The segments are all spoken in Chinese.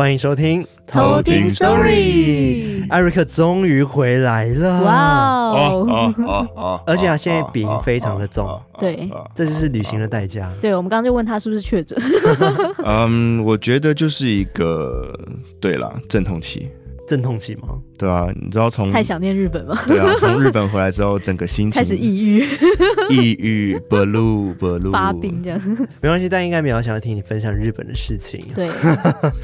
欢迎收听偷听 Story，艾瑞克终于回来了！哇哦！而且他现在鼻音非常的重，对，这就是旅行的代价。对，我们刚刚就问他是不是确诊？嗯，我觉得就是一个，对啦，阵痛期。阵痛期吗？对啊，你知道从太想念日本吗？对啊，从日本回来之后，整个心情开始抑郁，抑郁，blue blue，发病这样。没关系，但应该没有想要听你分享日本的事情。对，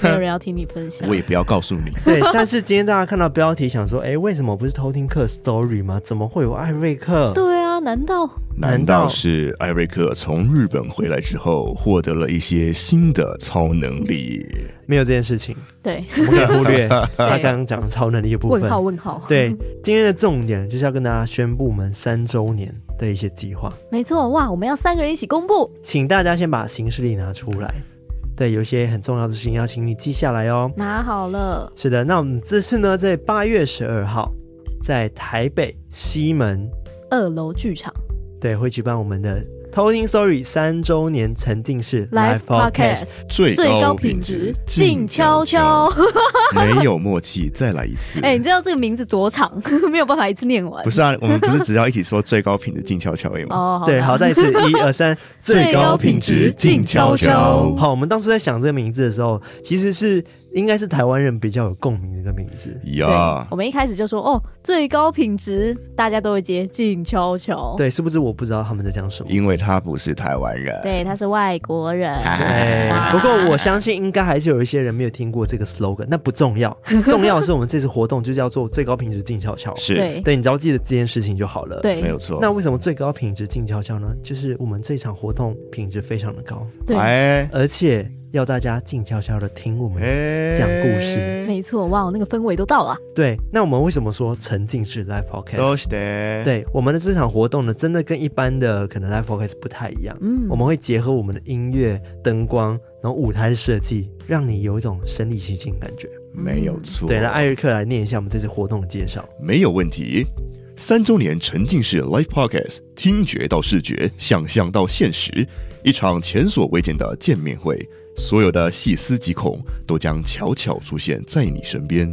没有人要听你分享。我也不要告诉你。对，但是今天大家看到标题，想说，哎，为什么不是偷听客 story 吗？怎么会有艾瑞克？对啊，难道难道是艾瑞克从日本回来之后，获得了一些新的超能力？没有这件事情。对，我们可以忽略 他刚刚讲的超能力的部分。问号问号。对，今天的重点就是要跟大家宣布我们三周年的一些计划。没错，哇，我们要三个人一起公布，请大家先把行事历拿出来。对，有一些很重要的事情要请你记下来哦。拿好了。是的，那我们这次呢，在八月十二号，在台北西门二楼剧场，对，会举办我们的。偷听 Story 三周年沉浸式 Live Podcast，最高品质静悄悄，没有默契，再来一次。哎、欸，你知道这个名字多长，没有办法一次念完。不是啊，我们不是只要一起说最高品质静悄悄吗？哦，对，好，再一次，一二三，最高品质静悄悄。好，我们当初在想这个名字的时候，其实是。应该是台湾人比较有共鸣的一个名字呀。我们一开始就说哦，最高品质，大家都会接静悄悄。对，是不是我不知道他们在讲什么？因为他不是台湾人，对，他是外国人。对 不过我相信应该还是有一些人没有听过这个 slogan，那不重要，重要的是我们这次活动就叫做最高品质静悄悄。是，对，对，你只要记得这件事情就好了。对，没有错。那为什么最高品质静悄悄呢？就是我们这场活动品质非常的高，对，而且。要大家静悄悄的听我们讲故事，欸、没错，哇，那个氛围都到了。对，那我们为什么说沉浸式 live podcast？都是的。对，我们的这场活动呢，真的跟一般的可能 live podcast 不太一样。嗯，我们会结合我们的音乐、灯光，然后舞台的设计，让你有一种身临其境感觉。没有错。对，那艾瑞克来念一下我们这次活动的介绍。没有问题。三周年沉浸式 live podcast，听觉到视觉，想象到现实，一场前所未见的见面会。所有的细思极恐都将悄悄出现在你身边，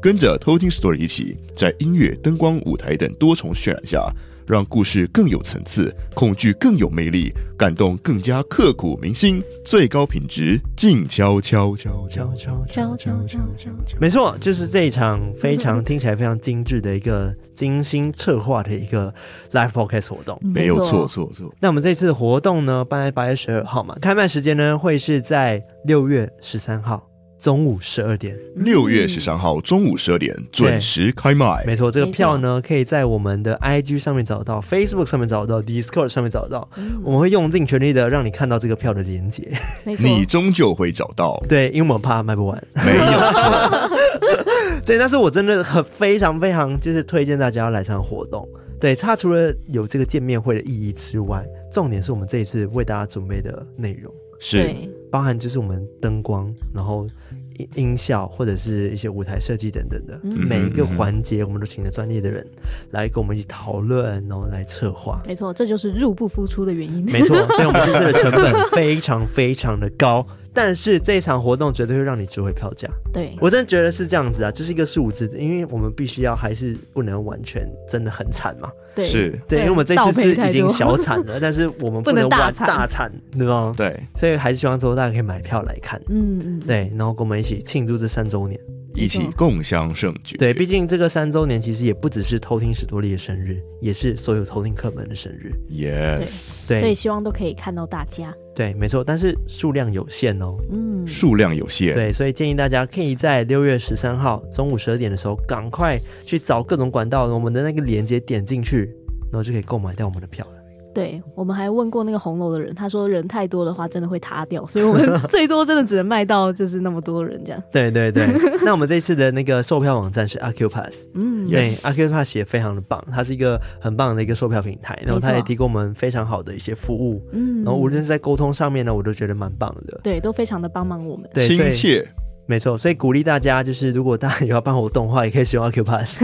跟着偷听 Story 一起，在音乐、灯光、舞台等多重渲染下，让故事更有层次，恐惧更有魅力，感动更加刻骨铭心。最高品质，静悄悄悄悄悄悄悄悄悄。没错，就是这一场非常听起来非常精致的一个精心策划的一个 Live Podcast 活动。没有错错错。那我们这次活动呢，办在八月十二号嘛，开卖时间呢会是在六月十三号。中午十二点，六月十三号中午十二点准时开卖。没错，这个票呢，可以在我们的 IG 上面找到，Facebook 上面找到，Discord 上面找到。嗯、我们会用尽全力的让你看到这个票的连接。你终究会找到。对，因为我们怕卖不完。没有错。对，但是我真的很非常非常就是推荐大家要来场活动。对，它除了有这个见面会的意义之外，重点是我们这一次为大家准备的内容。是，包含就是我们灯光，然后音音效或者是一些舞台设计等等的，嗯、每一个环节，我们都请了专业的人来跟我们一起讨论，然后来策划。没错，这就是入不敷出的原因。没错，所以我们这次的成本非常非常的高。但是这一场活动绝对会让你值回票价。对，我真的觉得是这样子啊，这是一个数字，因为我们必须要还是不能完全真的很惨嘛。对，是对，因为我们这次是已经小产了，但是我们不能玩大产，对吧？对，所以还是希望说大家可以买票来看。嗯嗯，对，然后跟我们一起庆祝这三周年。一起共襄盛举。对，毕竟这个三周年其实也不只是偷听史多利的生日，也是所有偷听客们的生日。Yes，对，所以希望都可以看到大家。对，没错，但是数量有限哦。嗯，数量有限。对，所以建议大家可以在六月十三号中午十二点的时候，赶快去找各种管道，我们的那个链接点进去，然后就可以购买到我们的票了。对，我们还问过那个红楼的人，他说人太多的话真的会塌掉，所以我们 最多真的只能卖到就是那么多人这样。对对对，那我们这次的那个售票网站是 Accupass，嗯，对，Accupass 也非常的棒，它是一个很棒的一个售票平台，然后它也提供我们非常好的一些服务，嗯，然后无论是在沟通上面呢，我都觉得蛮棒的，对，都非常的帮忙我们，对，亲切。没错，所以鼓励大家，就是如果大家有要办活动的话，也可以使用 Accupass。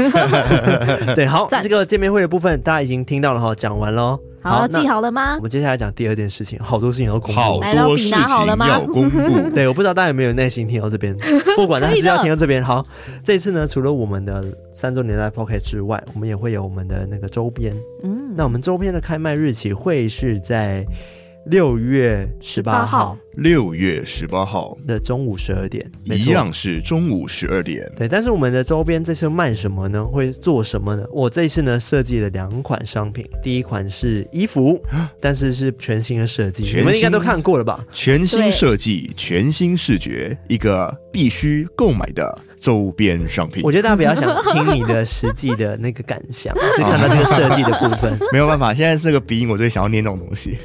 对，好，这个见面会的部分大家已经听到了哈，讲完喽。好，记好了吗？我们接下来讲第二件事情，好多事情要公布，好多事情要公布。对，我不知道大家有没有耐心听到这边，不管大家只要听到这边。好，这一次呢，除了我们的三周年 Live Podcast 之外，我们也会有我们的那个周边。嗯，那我们周边的开卖日期会是在。六月十八号，六月十八号的中午十二点，一样是中午十二点。对，但是我们的周边这次卖什么呢？会做什么呢？我这次呢设计了两款商品，第一款是衣服，但是是全新的设计，你们应该都看过了吧？全新设计，全新视觉，一个必须购买的周边商品。我觉得大家比较想听你的实际的那个感想，就看到这个设计的部分。没有办法，现在这个鼻音，我最想要念那种东西。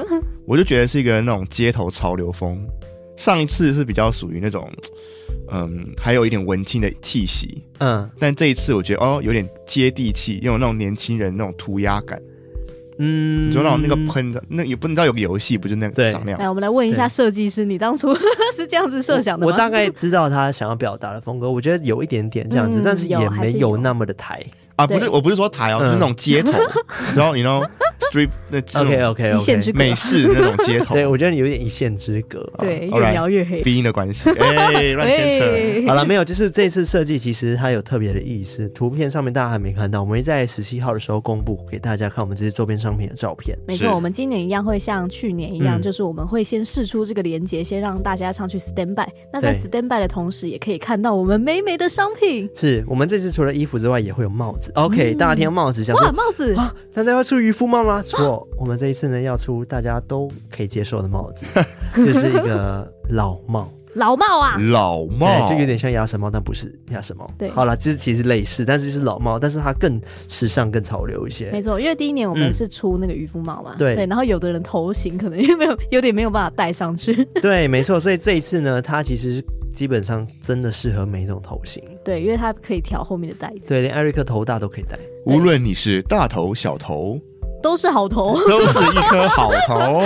我就觉得是一个那种街头潮流风，上一次是比较属于那种，嗯，还有一点文青的气息，嗯，但这一次我觉得哦，有点接地气，有那种年轻人那种涂鸦感，嗯，就那种那个喷的，那也不知道有个游戏不就那个长那样。来，我们来问一下设计师，你当初 是这样子设想的吗？我大概知道他想要表达的风格，我觉得有一点点这样子，但是也没有那么的台啊，不是，我不是说台哦，是那种街头，然后你 know。Street, OK OK OK，美式那种街头，对我觉得你有点一线之隔，对，越描越黑，鼻音的关系，哎，乱牵扯。好了，没有，就是这次设计其实它有特别的意思，图片上面大家还没看到，我们会在十七号的时候公布给大家看我们这些周边商品的照片。没错，我们今年一样会像去年一样，就是我们会先试出这个连接，先让大家上去 stand by。那在 stand by 的同时，也可以看到我们美美的商品。是我们这次除了衣服之外，也会有帽子。OK，大家听到帽子，想说帽子啊，难道要出渔夫帽吗？错，我们这一次呢要出大家都可以接受的帽子，就是一个老帽。老帽啊，老帽，就有点像鸭舌帽，但不是鸭舌帽。对，好了，这其实类似，但是是老帽，但是它更时尚、更潮流一些。没错，因为第一年我们是出那个渔夫帽嘛，对对，然后有的人头型可能因为没有有点没有办法戴上去。对，没错，所以这一次呢，它其实基本上真的适合每一种头型。对，因为它可以调后面的带子。对，连艾瑞克头大都可以戴，无论你是大头小头。都是好头，都是一颗好头。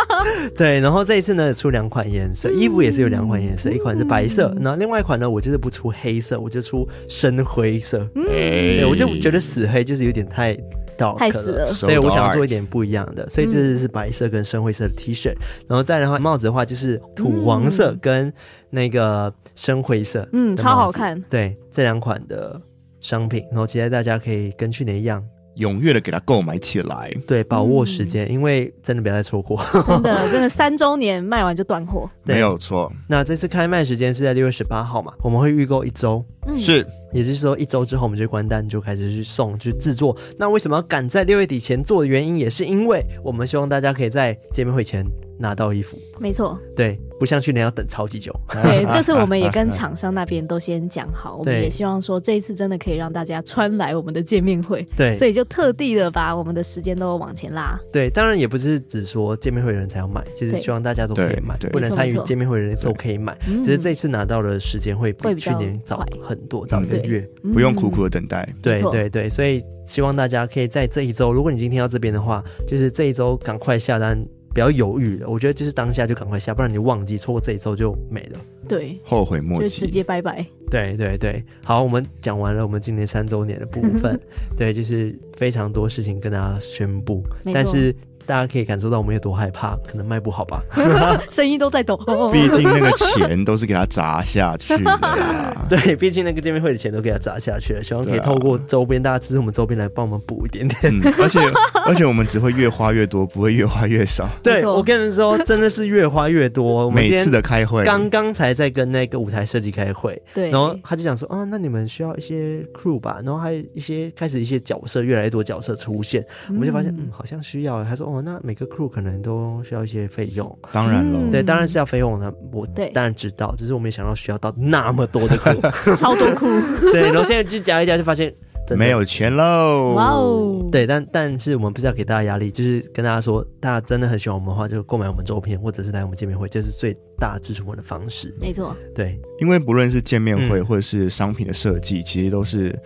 对，然后这一次呢，出两款颜色，衣服也是有两款颜色，一款是白色，然后另外一款呢，我就是不出黑色，我就出深灰色。嗯对，我就觉得死黑就是有点太 dark 了，太死了。对，我想要做一点不一样的，所以这次是白色跟深灰色的 T 恤，然后再的话帽子的话就是土黄色跟那个深灰色，嗯，超好看。对，这两款的商品，然后期待大家可以跟去年一样。踊跃的给它购买起来，对，把握时间，嗯、因为真的不要再错过，真的，真的三周年卖完就断货，没有错。那这次开卖时间是在六月十八号嘛，我们会预购一周，嗯、是，也就是说一周之后我们就关单，就开始去送去制作。那为什么要赶在六月底前做的原因，也是因为我们希望大家可以在见面会前拿到衣服，没错，对。不像去年要等超级久。对，这次我们也跟厂商那边都先讲好，我们也希望说这一次真的可以让大家穿来我们的见面会。对，所以就特地的把我们的时间都往前拉。对，当然也不是只说见面会的人才要买，就是希望大家都可以买，不能参与见面会的人都可以买。只是这次拿到的时间会比去年早很多，早一个月，不用苦苦的等待。对对对，所以希望大家可以在这一周，如果你今天到这边的话，就是这一周赶快下单。不要犹豫了，我觉得就是当下就赶快下，不然你忘记错过这一周就没了。对，后悔莫及，就直接拜拜。对对对，好，我们讲完了我们今年三周年的部分，对，就是非常多事情跟大家宣布，但是。大家可以感受到我们有多害怕，可能卖不好吧？声音都在抖。毕竟那个钱都是给他砸下去的。对，毕竟那个见面会的钱都给他砸下去了。希望可以透过周边，大家支持我们周边来帮我们补一点点。而且而且我们只会越花越多，不会越花越少。对，我跟你们说，真的是越花越多。每次的开会，刚刚才在跟那个舞台设计开会，对，然后他就讲说，啊，那你们需要一些 crew 吧？然后还有一些开始一些角色，越来越多角色出现，我们就发现，嗯，好像需要。他说，哦。那每个 crew 可能都需要一些费用，当然了，对，当然是要费用的。我当然知道，只是我没想到需要到那么多的 crew，超多 crew。对，然后现在就加一加，就发现没有钱喽！哇哦，对，但但是我们不是要给大家压力，就是跟大家说，大家真的很喜欢我们的话，就购买我们周边，或者是来我们见面会，这、就是最大支持我们的方式。没错，对，因为不论是见面会或者是商品的设计，嗯、其实都是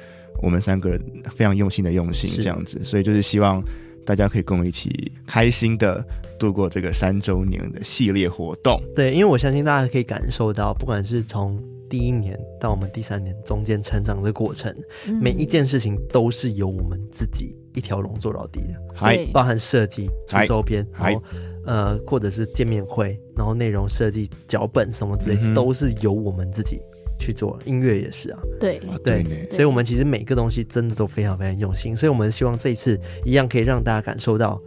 我们三个人非常用心的用心这样子，所以就是希望大家可以跟我一起开心的度过这个三周年的系列活动。对，因为我相信大家可以感受到，不管是从第一年到我们第三年中间成长的过程，嗯、每一件事情都是由我们自己一条龙做到底的，还包含设计、出周边，然后呃，或者是见面会，然后内容设计、脚本什么之类，嗯、都是由我们自己去做。音乐也是啊，对对，对，所以我们其实每个东西真的都非常非常用心，所以我们希望这一次一样可以让大家感受到。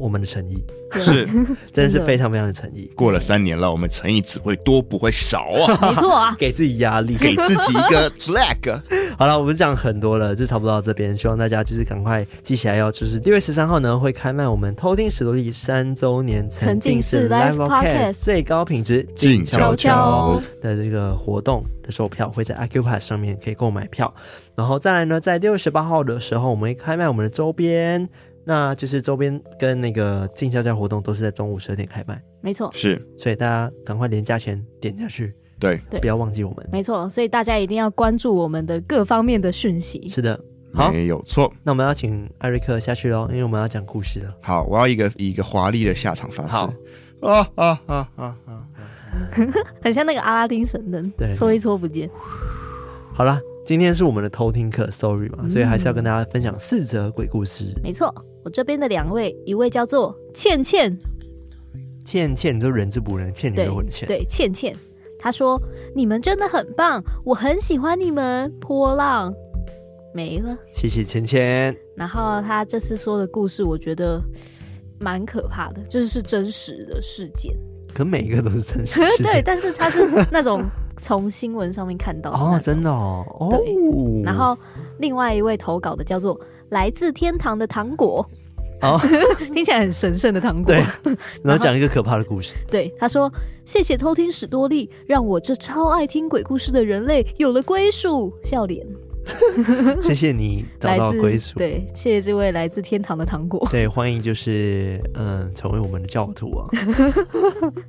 我们的诚意是，真的是非常非常的诚意。过了三年了，我们诚意只会多不会少啊！没错啊，给自己压力，给自己一个 flag。好了，我们讲很多了，就差不多到这边。希望大家就是赶快记起来，要就是六月十三号呢会开卖我们偷听史多利三周年沉浸式 Live Podcast 最高品质静悄悄的这个活动的售票，会在 Accupass 上面可以购买票。然后再来呢，在六月十八号的时候，我们会开卖我们的周边。那就是周边跟那个静悄悄活动都是在中午十二点开卖，没错，是，所以大家赶快连价钱点下去，对，不要忘记我们，没错，所以大家一定要关注我们的各方面的讯息。是的，好，没有错。那我们要请艾瑞克下去喽，因为我们要讲故事了。好，我要一个一个华丽的下场方式。好，啊啊啊啊啊！很像那个阿拉丁神灯，对，搓一搓不见。好了。今天是我们的偷听课，sorry 嘛，所以还是要跟大家分享四则鬼故事。嗯、没错，我这边的两位，一位叫做倩倩，倩倩，你都人字不人，倩你我的倩，对，倩倩，她说你们真的很棒，我很喜欢你们。波浪没了，谢谢倩倩。然后她这次说的故事，我觉得蛮可怕的，就是是真实的事件。可每一个都是真实事 件，对，但是她是那种。从新闻上面看到哦，真的哦，对。然后另外一位投稿的叫做“来自天堂的糖果”，好，听起来很神圣的糖果。对，然后讲一个可怕的故事。对，他说：“谢谢偷听史多利，让我这超爱听鬼故事的人类有了归属。”笑脸。谢谢你找到归属。对，谢谢这位来自天堂的糖果。对，欢迎就是嗯，成为我们的教徒啊。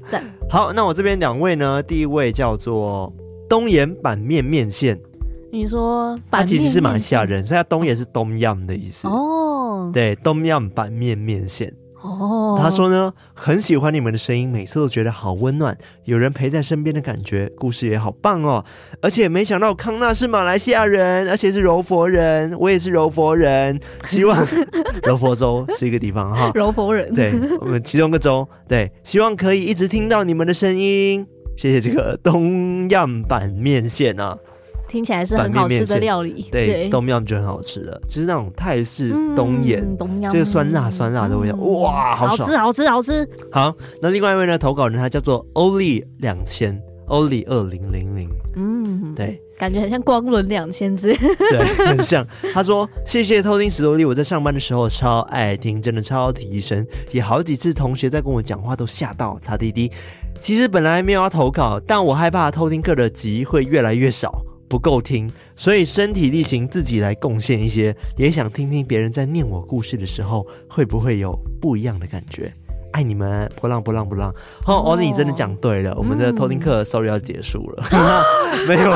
赞。好，那我这边两位呢，第一位叫做东岩板面面线。你说板面面，他其实是马来西亚人，所以他东也是东阳的意思。哦，对，东阳板面面线。哦，他说呢，很喜欢你们的声音，每次都觉得好温暖，有人陪在身边的感觉，故事也好棒哦。而且没想到康纳是马来西亚人，而且是柔佛人，我也是柔佛人。希望 柔佛州是一个地方哈，柔佛人，对，我们其中一个州，对，希望可以一直听到你们的声音。谢谢这个东样板面线啊。听起来是很好吃的料理，对，东阳就很好吃的，就是那种泰式东盐，这个酸辣酸辣的味道，哇，好吃，好吃，好吃。好，那另外一位呢，投稿人他叫做欧丽两千，欧丽二零零零，嗯，对，感觉很像光轮两千之类，对，很像。他说：“谢谢偷听史多利，我在上班的时候超爱听，真的超提神，也好几次同学在跟我讲话都吓到，擦滴滴。其实本来没有要投稿，但我害怕偷听课的集会越来越少。”不够听，所以身体力行自己来贡献一些，也想听听别人在念我故事的时候会不会有不一样的感觉。爱你们，波浪波浪波浪。好，哦，你真的讲对了，我们的偷听课 sorry 要结束了，嗯、没有，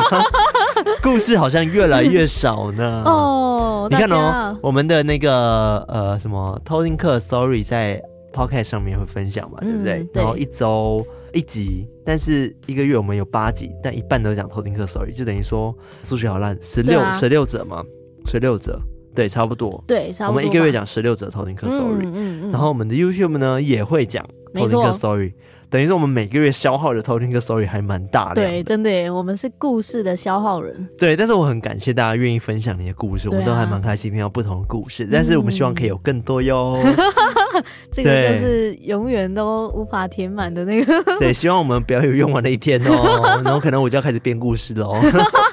故事好像越来越少呢。哦，你看哦，我们的那个呃什么偷听课 sorry 在 podcast 上面会分享嘛，对不对，然后一周。一集，但是一个月我们有八集，但一半都讲偷听课 sorry，就等于说数学好烂，十六十六折嘛，十六折，对，差不多，对，差不多。我们一个月讲十六折偷听课 sorry，嗯嗯嗯，然后我们的 YouTube 呢也会讲偷听课 sorry。等于是我们每个月消耗的偷听客 story 还蛮大的。对，真的耶，我们是故事的消耗人。对，但是我很感谢大家愿意分享你的故事，啊、我们都还蛮开心听到不同的故事。但是我们希望可以有更多哟。嗯、这个就是永远都无法填满的那个。对，希望我们不要有用完的一天哦。然后可能我就要开始编故事喽。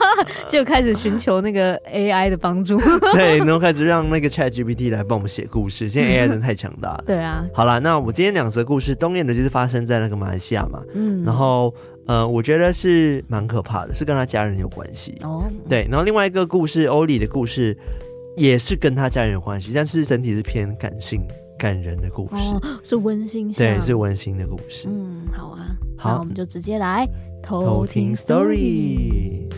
就开始寻求那个 AI 的帮助。对，然后开始让那个 ChatGPT 来帮我们写故事。现在 AI 真的太强大了。对啊。好了，那我今天两则故事，东燕的就是发生在那个马来西亚嘛。嗯。然后，呃，我觉得是蛮可怕的，是跟他家人有关系。哦。对，然后另外一个故事，欧里的故事，也是跟他家人有关系，但是整体是偏感性、感人的故事，哦、是温馨，对，是温馨的故事。嗯，好啊，好，我们就直接来偷听 story。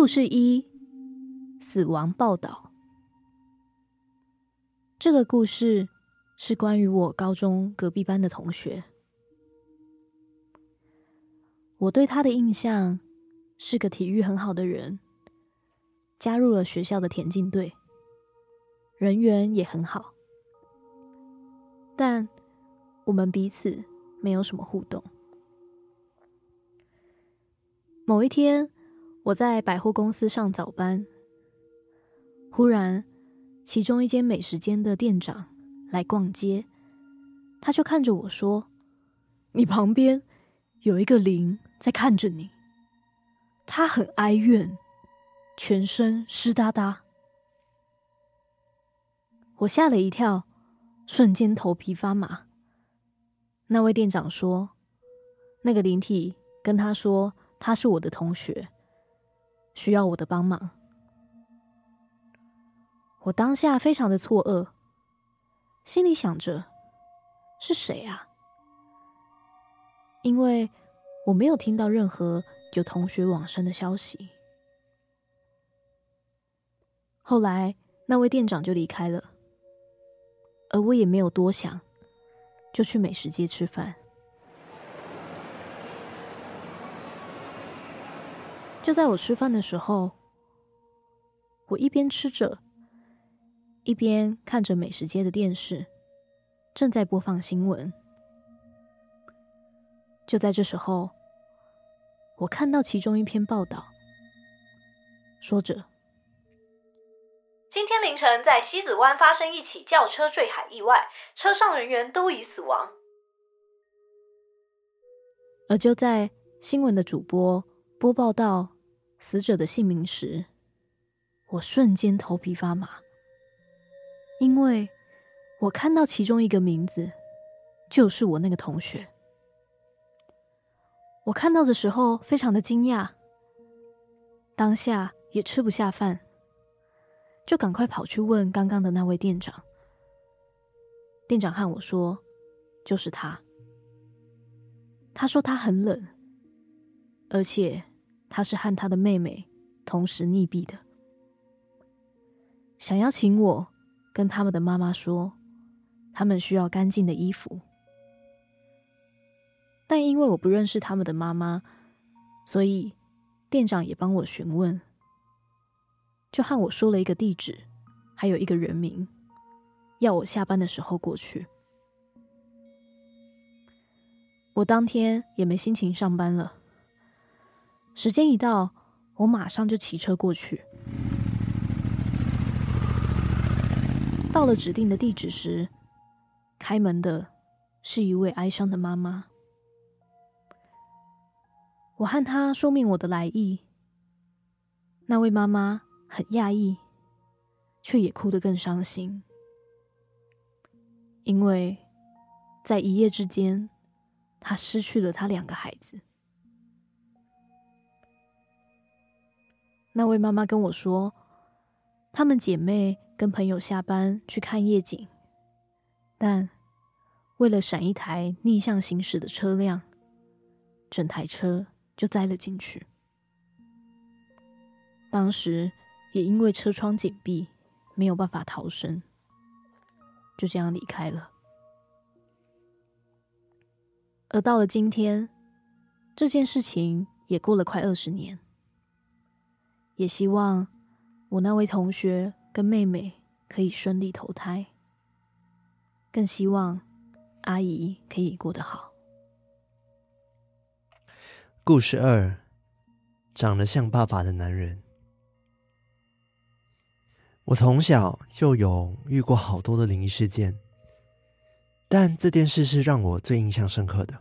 故事一：死亡报道。这个故事是关于我高中隔壁班的同学。我对他的印象是个体育很好的人，加入了学校的田径队，人缘也很好。但我们彼此没有什么互动。某一天，我在百货公司上早班，忽然，其中一间美食间的店长来逛街，他就看着我说：“你旁边有一个灵在看着你，他很哀怨，全身湿哒哒。”我吓了一跳，瞬间头皮发麻。那位店长说：“那个灵体跟他说，他是我的同学。”需要我的帮忙，我当下非常的错愕，心里想着是谁啊？因为我没有听到任何有同学往生的消息。后来那位店长就离开了，而我也没有多想，就去美食街吃饭。就在我吃饭的时候，我一边吃着，一边看着美食街的电视，正在播放新闻。就在这时候，我看到其中一篇报道，说着：“今天凌晨在西子湾发生一起轿车坠海意外，车上人员都已死亡。”而就在新闻的主播播报到死者的姓名时，我瞬间头皮发麻，因为我看到其中一个名字，就是我那个同学。我看到的时候非常的惊讶，当下也吃不下饭，就赶快跑去问刚刚的那位店长。店长和我说，就是他。他说他很冷，而且。他是和他的妹妹同时溺毙的，想要请我跟他们的妈妈说，他们需要干净的衣服，但因为我不认识他们的妈妈，所以店长也帮我询问，就和我说了一个地址，还有一个人名，要我下班的时候过去。我当天也没心情上班了。时间一到，我马上就骑车过去。到了指定的地址时，开门的是一位哀伤的妈妈。我和她说明我的来意，那位妈妈很讶异，却也哭得更伤心，因为在一夜之间，她失去了她两个孩子。那位妈妈跟我说，她们姐妹跟朋友下班去看夜景，但为了闪一台逆向行驶的车辆，整台车就栽了进去。当时也因为车窗紧闭，没有办法逃生，就这样离开了。而到了今天，这件事情也过了快二十年。也希望我那位同学跟妹妹可以顺利投胎，更希望阿姨可以过得好。故事二：长得像爸爸的男人。我从小就有遇过好多的灵异事件，但这件事是让我最印象深刻的。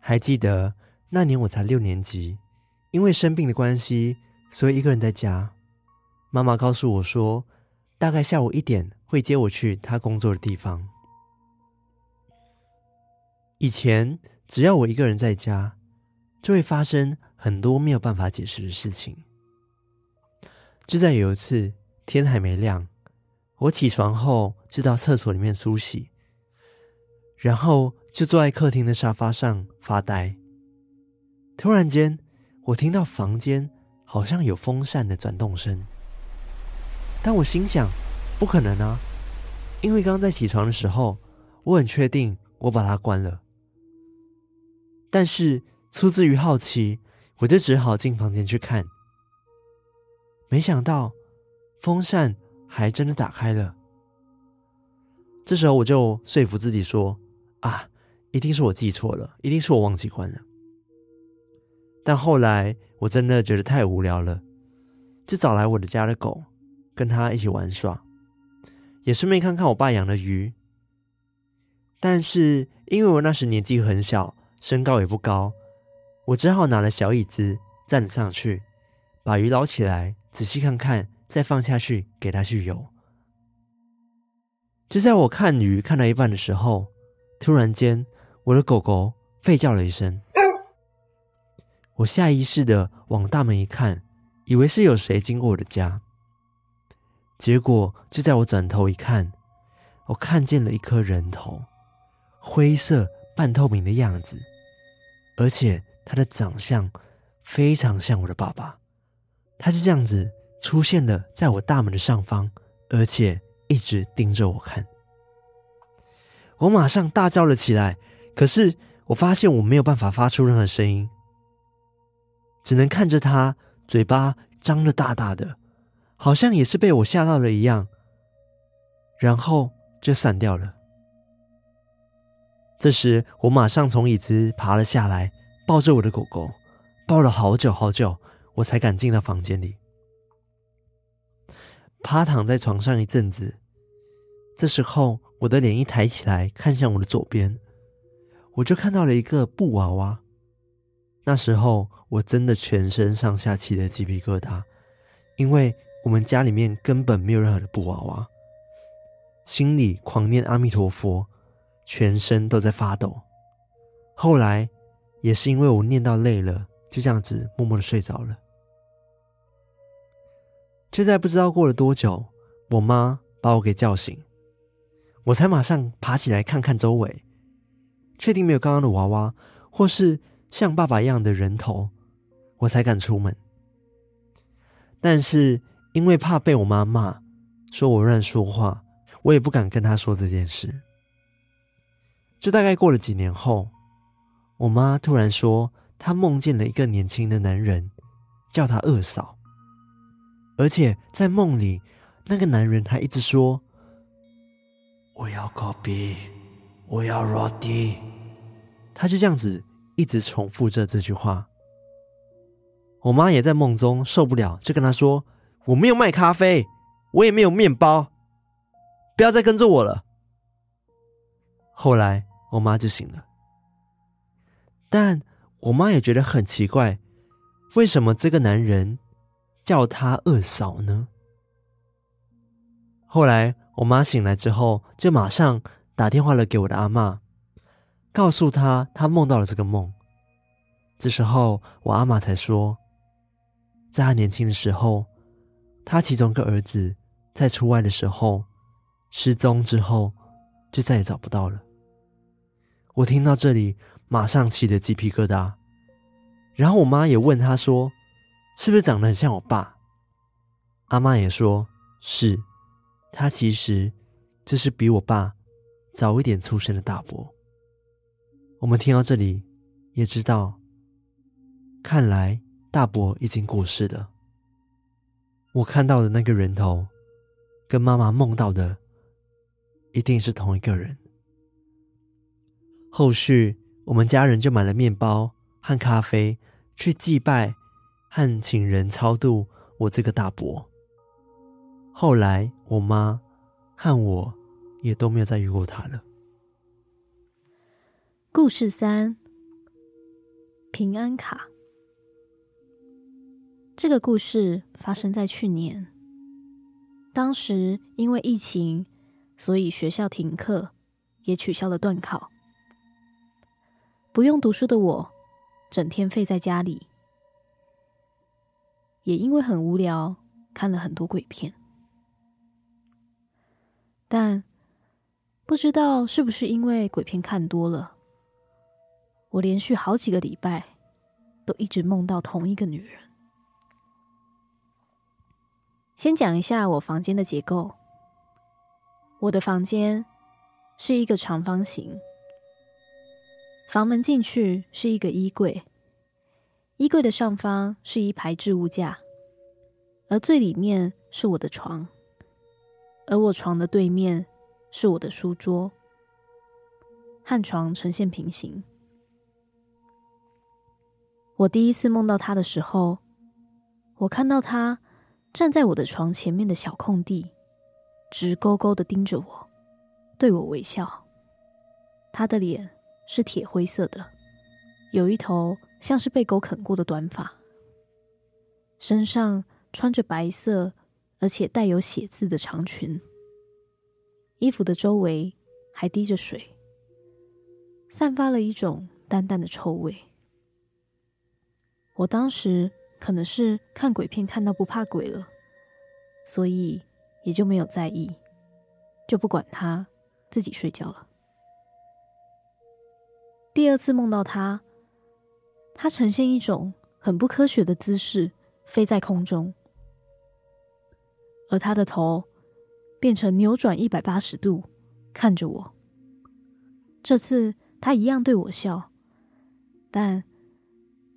还记得那年我才六年级，因为生病的关系。所以一个人在家，妈妈告诉我说，大概下午一点会接我去她工作的地方。以前只要我一个人在家，就会发生很多没有办法解释的事情。就在有一次天还没亮，我起床后就到厕所里面梳洗，然后就坐在客厅的沙发上发呆。突然间，我听到房间好像有风扇的转动声，但我心想，不可能啊，因为刚在起床的时候，我很确定我把它关了。但是出自于好奇，我就只好进房间去看。没想到风扇还真的打开了。这时候我就说服自己说：“啊，一定是我记错了，一定是我忘记关了。”但后来我真的觉得太无聊了，就找来我的家的狗，跟它一起玩耍，也顺便看看我爸养的鱼。但是因为我那时年纪很小，身高也不高，我只好拿了小椅子站了上去，把鱼捞起来，仔细看看，再放下去给它去游。就在我看鱼看到一半的时候，突然间我的狗狗吠叫了一声。我下意识的往大门一看，以为是有谁经过我的家。结果就在我转头一看，我看见了一颗人头，灰色半透明的样子，而且他的长相非常像我的爸爸。他就这样子出现了在我大门的上方，而且一直盯着我看。我马上大叫了起来，可是我发现我没有办法发出任何声音。只能看着他嘴巴张得大大的，好像也是被我吓到了一样，然后就散掉了。这时，我马上从椅子爬了下来，抱着我的狗狗，抱了好久好久，我才敢进到房间里。趴躺在床上一阵子，这时候我的脸一抬起来，看向我的左边，我就看到了一个布娃娃。那时候我真的全身上下起了鸡皮疙瘩，因为我们家里面根本没有任何的布娃娃，心里狂念阿弥陀佛，全身都在发抖。后来也是因为我念到累了，就这样子默默的睡着了。就在不知道过了多久，我妈把我给叫醒，我才马上爬起来看看周围，确定没有刚刚的娃娃，或是。像爸爸一样的人头，我才敢出门。但是因为怕被我妈骂，说我乱说话，我也不敢跟她说这件事。就大概过了几年后，我妈突然说，她梦见了一个年轻的男人，叫她二嫂，而且在梦里，那个男人还一直说：“我要咖啡，我要罗蒂。”他就这样子。一直重复着这句话，我妈也在梦中受不了，就跟他说：“我没有卖咖啡，我也没有面包，不要再跟着我了。”后来我妈就醒了，但我妈也觉得很奇怪，为什么这个男人叫她二嫂呢？后来我妈醒来之后，就马上打电话了给我的阿嬷。告诉他，他梦到了这个梦。这时候，我阿嬷才说，在他年轻的时候，他其中一个儿子在出外的时候失踪之后，就再也找不到了。我听到这里，马上起了鸡皮疙瘩。然后我妈也问他说：“是不是长得很像我爸？”阿嬷也说：“是，他其实就是比我爸早一点出生的大伯。”我们听到这里，也知道，看来大伯已经过世了。我看到的那个人头，跟妈妈梦到的，一定是同一个人。后续，我们家人就买了面包和咖啡，去祭拜和请人超度我这个大伯。后来，我妈和我也都没有再遇过他了。故事三：平安卡。这个故事发生在去年。当时因为疫情，所以学校停课，也取消了段考。不用读书的我，整天废在家里，也因为很无聊，看了很多鬼片。但不知道是不是因为鬼片看多了，我连续好几个礼拜都一直梦到同一个女人。先讲一下我房间的结构。我的房间是一个长方形，房门进去是一个衣柜，衣柜的上方是一排置物架，而最里面是我的床，而我床的对面是我的书桌，和床呈现平行。我第一次梦到他的时候，我看到他站在我的床前面的小空地。直勾勾的盯着我，对我微笑。他的脸是铁灰色的，有一头像是被狗啃过的短发，身上穿着白色而且带有血渍的长裙，衣服的周围还滴着水，散发了一种淡淡的臭味。我当时可能是看鬼片看到不怕鬼了，所以。也就没有在意，就不管他，自己睡觉了。第二次梦到他，他呈现一种很不科学的姿势，飞在空中，而他的头变成扭转一百八十度看着我。这次他一样对我笑，但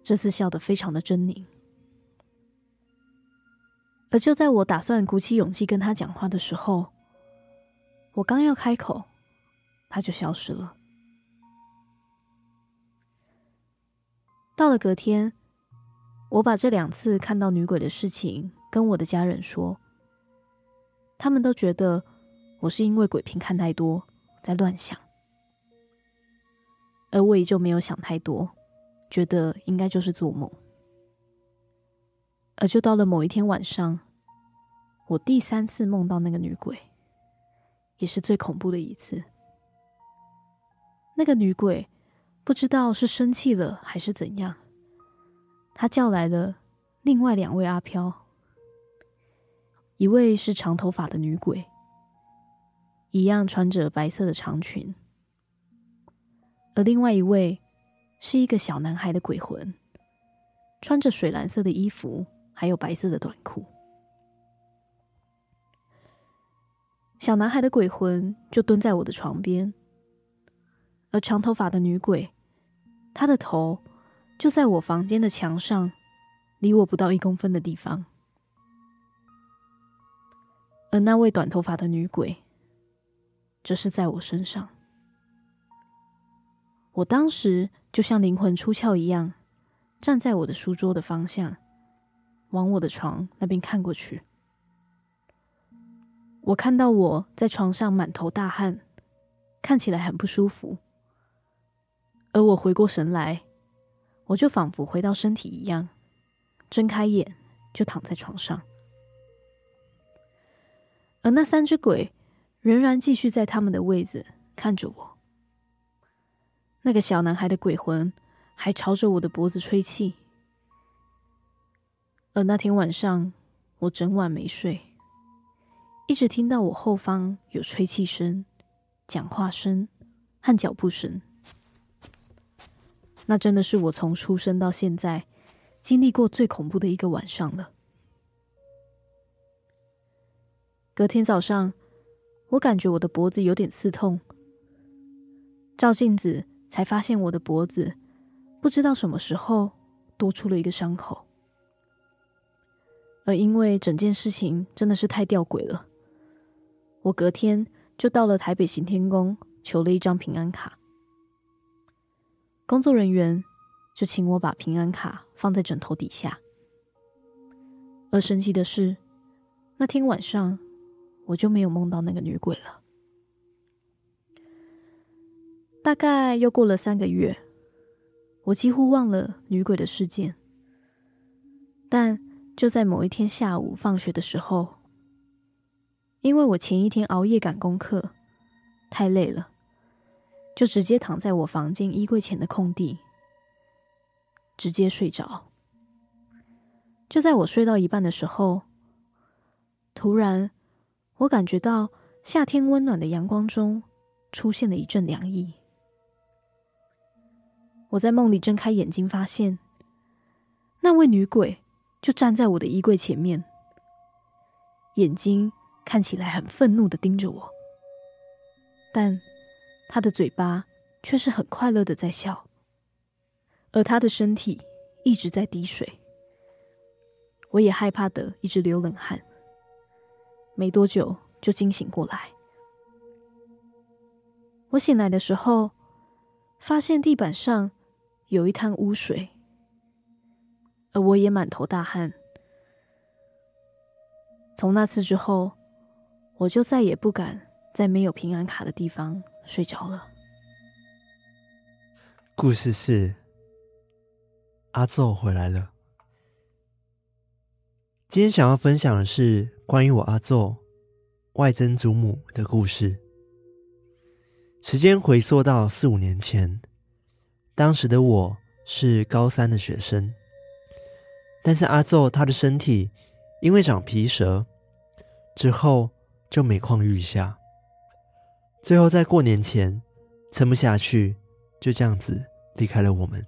这次笑得非常的狰狞。而就在我打算鼓起勇气跟他讲话的时候，我刚要开口，他就消失了。到了隔天，我把这两次看到女鬼的事情跟我的家人说，他们都觉得我是因为鬼片看太多，在乱想，而我也就没有想太多，觉得应该就是做梦。而就到了某一天晚上，我第三次梦到那个女鬼，也是最恐怖的一次。那个女鬼不知道是生气了还是怎样，她叫来了另外两位阿飘，一位是长头发的女鬼，一样穿着白色的长裙，而另外一位是一个小男孩的鬼魂，穿着水蓝色的衣服。还有白色的短裤，小男孩的鬼魂就蹲在我的床边，而长头发的女鬼，她的头就在我房间的墙上，离我不到一公分的地方，而那位短头发的女鬼，则是在我身上。我当时就像灵魂出窍一样，站在我的书桌的方向。往我的床那边看过去，我看到我在床上满头大汗，看起来很不舒服。而我回过神来，我就仿佛回到身体一样，睁开眼就躺在床上。而那三只鬼仍然继续在他们的位子看着我。那个小男孩的鬼魂还朝着我的脖子吹气。而那天晚上，我整晚没睡，一直听到我后方有吹气声、讲话声和脚步声。那真的是我从出生到现在经历过最恐怖的一个晚上了。隔天早上，我感觉我的脖子有点刺痛，照镜子才发现我的脖子不知道什么时候多出了一个伤口。而因为整件事情真的是太吊诡了，我隔天就到了台北行天宫求了一张平安卡。工作人员就请我把平安卡放在枕头底下。而神奇的是，那天晚上我就没有梦到那个女鬼了。大概又过了三个月，我几乎忘了女鬼的事件，但。就在某一天下午放学的时候，因为我前一天熬夜赶功课，太累了，就直接躺在我房间衣柜前的空地，直接睡着。就在我睡到一半的时候，突然我感觉到夏天温暖的阳光中出现了一阵凉意。我在梦里睁开眼睛，发现那位女鬼就站在我的衣柜前面，眼睛看起来很愤怒的盯着我，但。她的嘴巴却是很快乐的在笑，而她的身体一直在滴水。我也害怕的一直流冷汗，没多久就惊醒过来。我醒来的时候，发现地板上有一滩污水，而我也满头大汗。从那次之后，我就再也不敢在没有平安卡的地方。睡着了。故事是阿奏回来了。今天想要分享的是关于我阿奏外曾祖母的故事。时间回溯到四五年前，当时的我是高三的学生，但是阿祖他的身体因为长皮蛇，之后就每况愈下。最后在过年前撑不下去，就这样子离开了我们。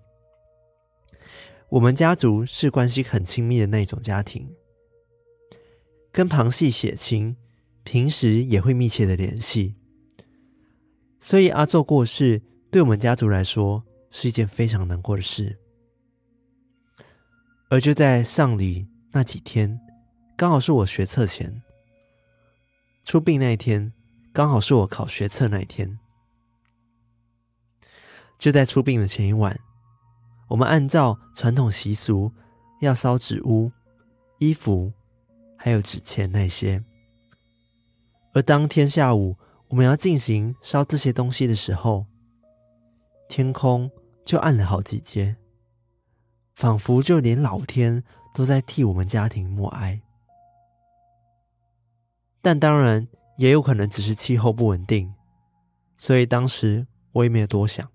我们家族是关系很亲密的那种家庭，跟旁系血亲平时也会密切的联系，所以阿祖过世对我们家族来说是一件非常难过的事。而就在丧礼那几天，刚好是我学测前出殡那一天。刚好是我考学测那一天，就在出殡的前一晚，我们按照传统习俗要烧纸屋、衣服，还有纸钱那些。而当天下午我们要进行烧这些东西的时候，天空就暗了好几阶，仿佛就连老天都在替我们家庭默哀。但当然。也有可能只是气候不稳定，所以当时我也没有多想。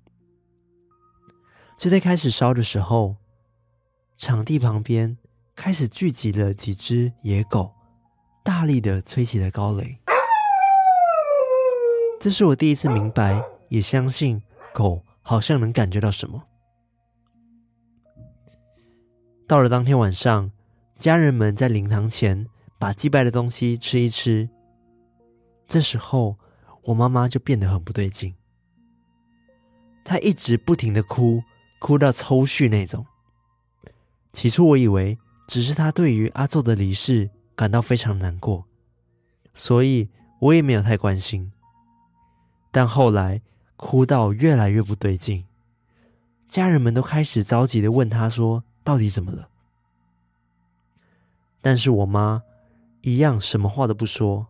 就在开始烧的时候，场地旁边开始聚集了几只野狗，大力的吹起了高雷。这是我第一次明白，也相信狗好像能感觉到什么。到了当天晚上，家人们在灵堂前把祭拜的东西吃一吃。这时候，我妈妈就变得很不对劲。她一直不停的哭，哭到抽搐那种。起初我以为只是她对于阿祖的离世感到非常难过，所以我也没有太关心。但后来哭到越来越不对劲，家人们都开始着急的问她说：“到底怎么了？”但是我妈一样什么话都不说。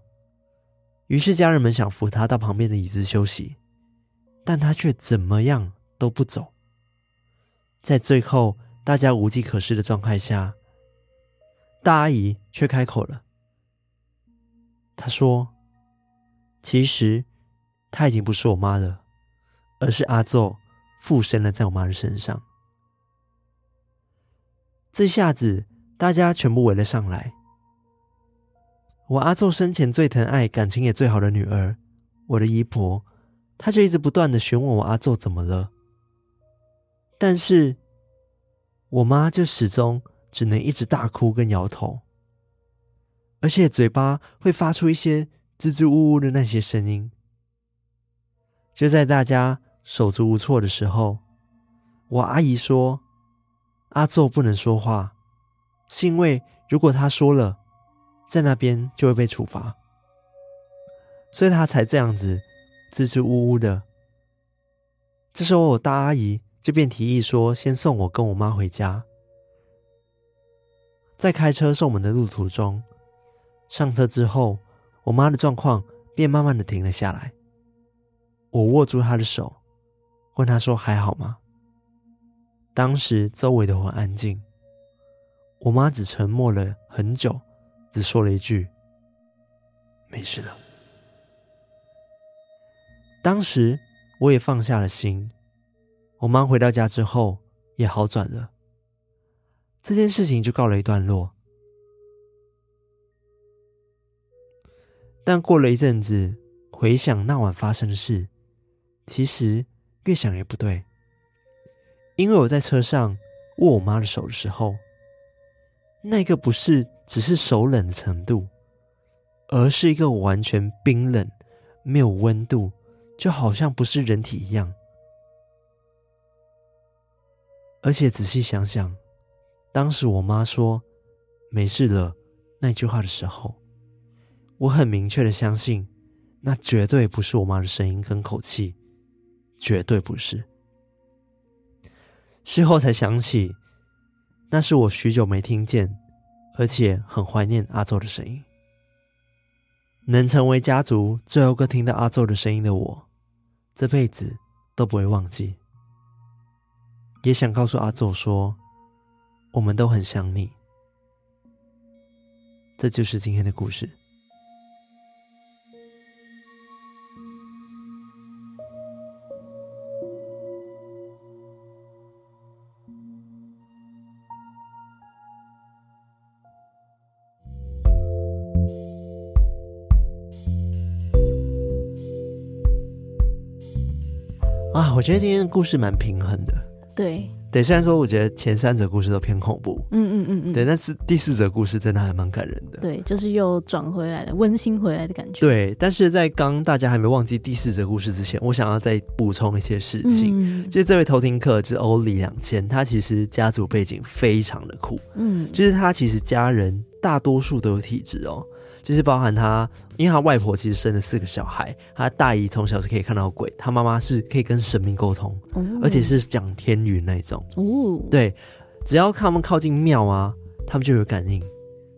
于是家人们想扶他到旁边的椅子休息，但他却怎么样都不走。在最后大家无计可施的状态下，大阿姨却开口了。她说：“其实她已经不是我妈了，而是阿祖附身了在我妈的身上。”这下子大家全部围了上来。我阿祖生前最疼爱、感情也最好的女儿，我的姨婆，她就一直不断的询问我阿祖怎么了，但是我妈就始终只能一直大哭跟摇头，而且嘴巴会发出一些支支吾吾的那些声音。就在大家手足无措的时候，我阿姨说，阿祖不能说话，是因为如果他说了。在那边就会被处罚，所以他才这样子支支吾吾的。这时候，我大阿姨就便提议说：“先送我跟我妈回家。”在开车送我们的路途中，上车之后，我妈的状况便慢慢的停了下来。我握住她的手，问她说：“还好吗？”当时周围都很安静，我妈只沉默了很久。只说了一句：“没事了。”当时我也放下了心。我妈回到家之后也好转了，这件事情就告了一段落。但过了一阵子，回想那晚发生的事，其实越想越不对。因为我在车上握我妈的手的时候，那个不是只是手冷的程度，而是一个完全冰冷、没有温度，就好像不是人体一样。而且仔细想想，当时我妈说“没事了”那句话的时候，我很明确的相信，那绝对不是我妈的声音跟口气，绝对不是。事后才想起，那是我许久没听见，而且很怀念阿祖的声音。能成为家族最后一个听到阿祖的声音的我，这辈子都不会忘记。也想告诉阿祖说，我们都很想你。这就是今天的故事。我觉得今天的故事蛮平衡的。对对，虽然说我觉得前三则故事都偏恐怖，嗯嗯嗯嗯，对，但是第四则故事真的还蛮感人的。对，就是又转回来了，温馨回来的感觉。对，但是在刚大家还没忘记第四则故事之前，我想要再补充一些事情。嗯，就是这位偷听客是欧里两千，他其实家族背景非常的酷，嗯，就是他其实家人大多数都有体质哦。就是包含他，因为他外婆其实生了四个小孩，他大姨从小是可以看到鬼，他妈妈是可以跟神明沟通，哦，而且是讲天语那种。哦，对，只要他们靠近庙啊，他们就有感应。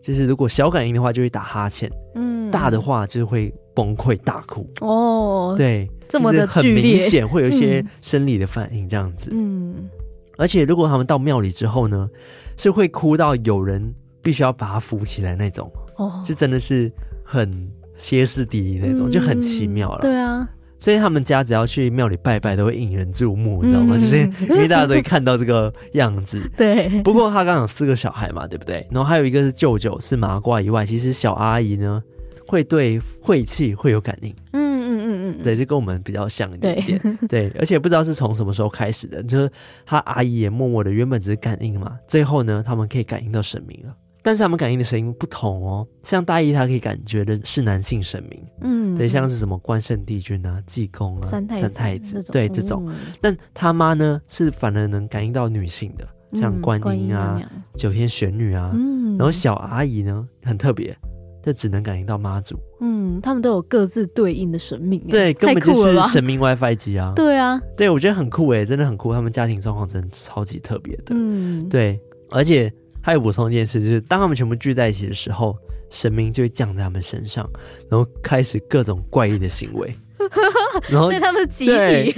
就是如果小感应的话，就会打哈欠；嗯，大的话就会崩溃大哭。哦，对，这么的很明显，会有一些生理的反应这样子。嗯，而且如果他们到庙里之后呢，是会哭到有人必须要把他扶起来那种。哦，就真的是很歇斯底里那种，嗯，就很奇妙了。对啊，所以他们家只要去庙里拜拜，都会引人注目，你知道吗？嗯，就是因为大家都会看到这个样子。对。不过他刚刚有四个小孩嘛，对不对？然后还有一个是舅舅，是麻瓜以外，其实小阿姨呢会对晦气会有感应。嗯嗯嗯嗯，对，就跟我们比较像一点点。对，对，而且不知道是从什么时候开始的，就是他阿姨也默默的，原本只是感应嘛，最后呢，他们可以感应到神明了。但是他们感应的声音不同哦，像大姨她可以感觉的是男性神明，嗯，对，像是什么关圣帝君啊、济公啊、三太子、对这种。但他妈呢，是反而能感应到女性的，像观音啊、九天玄女啊。然后小阿姨呢，很特别，就只能感应到妈祖。嗯，他们都有各自对应的神明，对，根本就是神明 WiFi 机啊。对啊，对，我觉得很酷哎，真的很酷。他们家庭状况真的超级特别的，嗯，对，而且。还有补充一件事，就是当他们全部聚在一起的时候，神明就会降在他们身上，然后开始各种怪异的行为，然后所以他们集体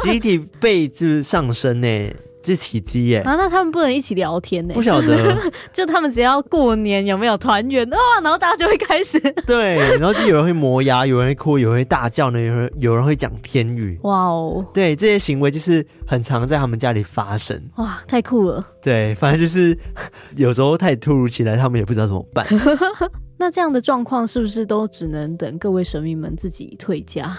集体被就是上升呢。是奇迹耶！啊，那他们不能一起聊天呢？不晓得，就他们只要过年有没有团圆啊，然后大家就会开始 对，然后就有人会磨牙，有人会哭，有人会大叫呢，有人有人会讲天语。哇哦！对，这些行为就是很常在他们家里发生。哇，太酷了！对，反正就是 有时候太突如其来，他们也不知道怎么办。那这样的状况是不是都只能等各位神明们自己退家？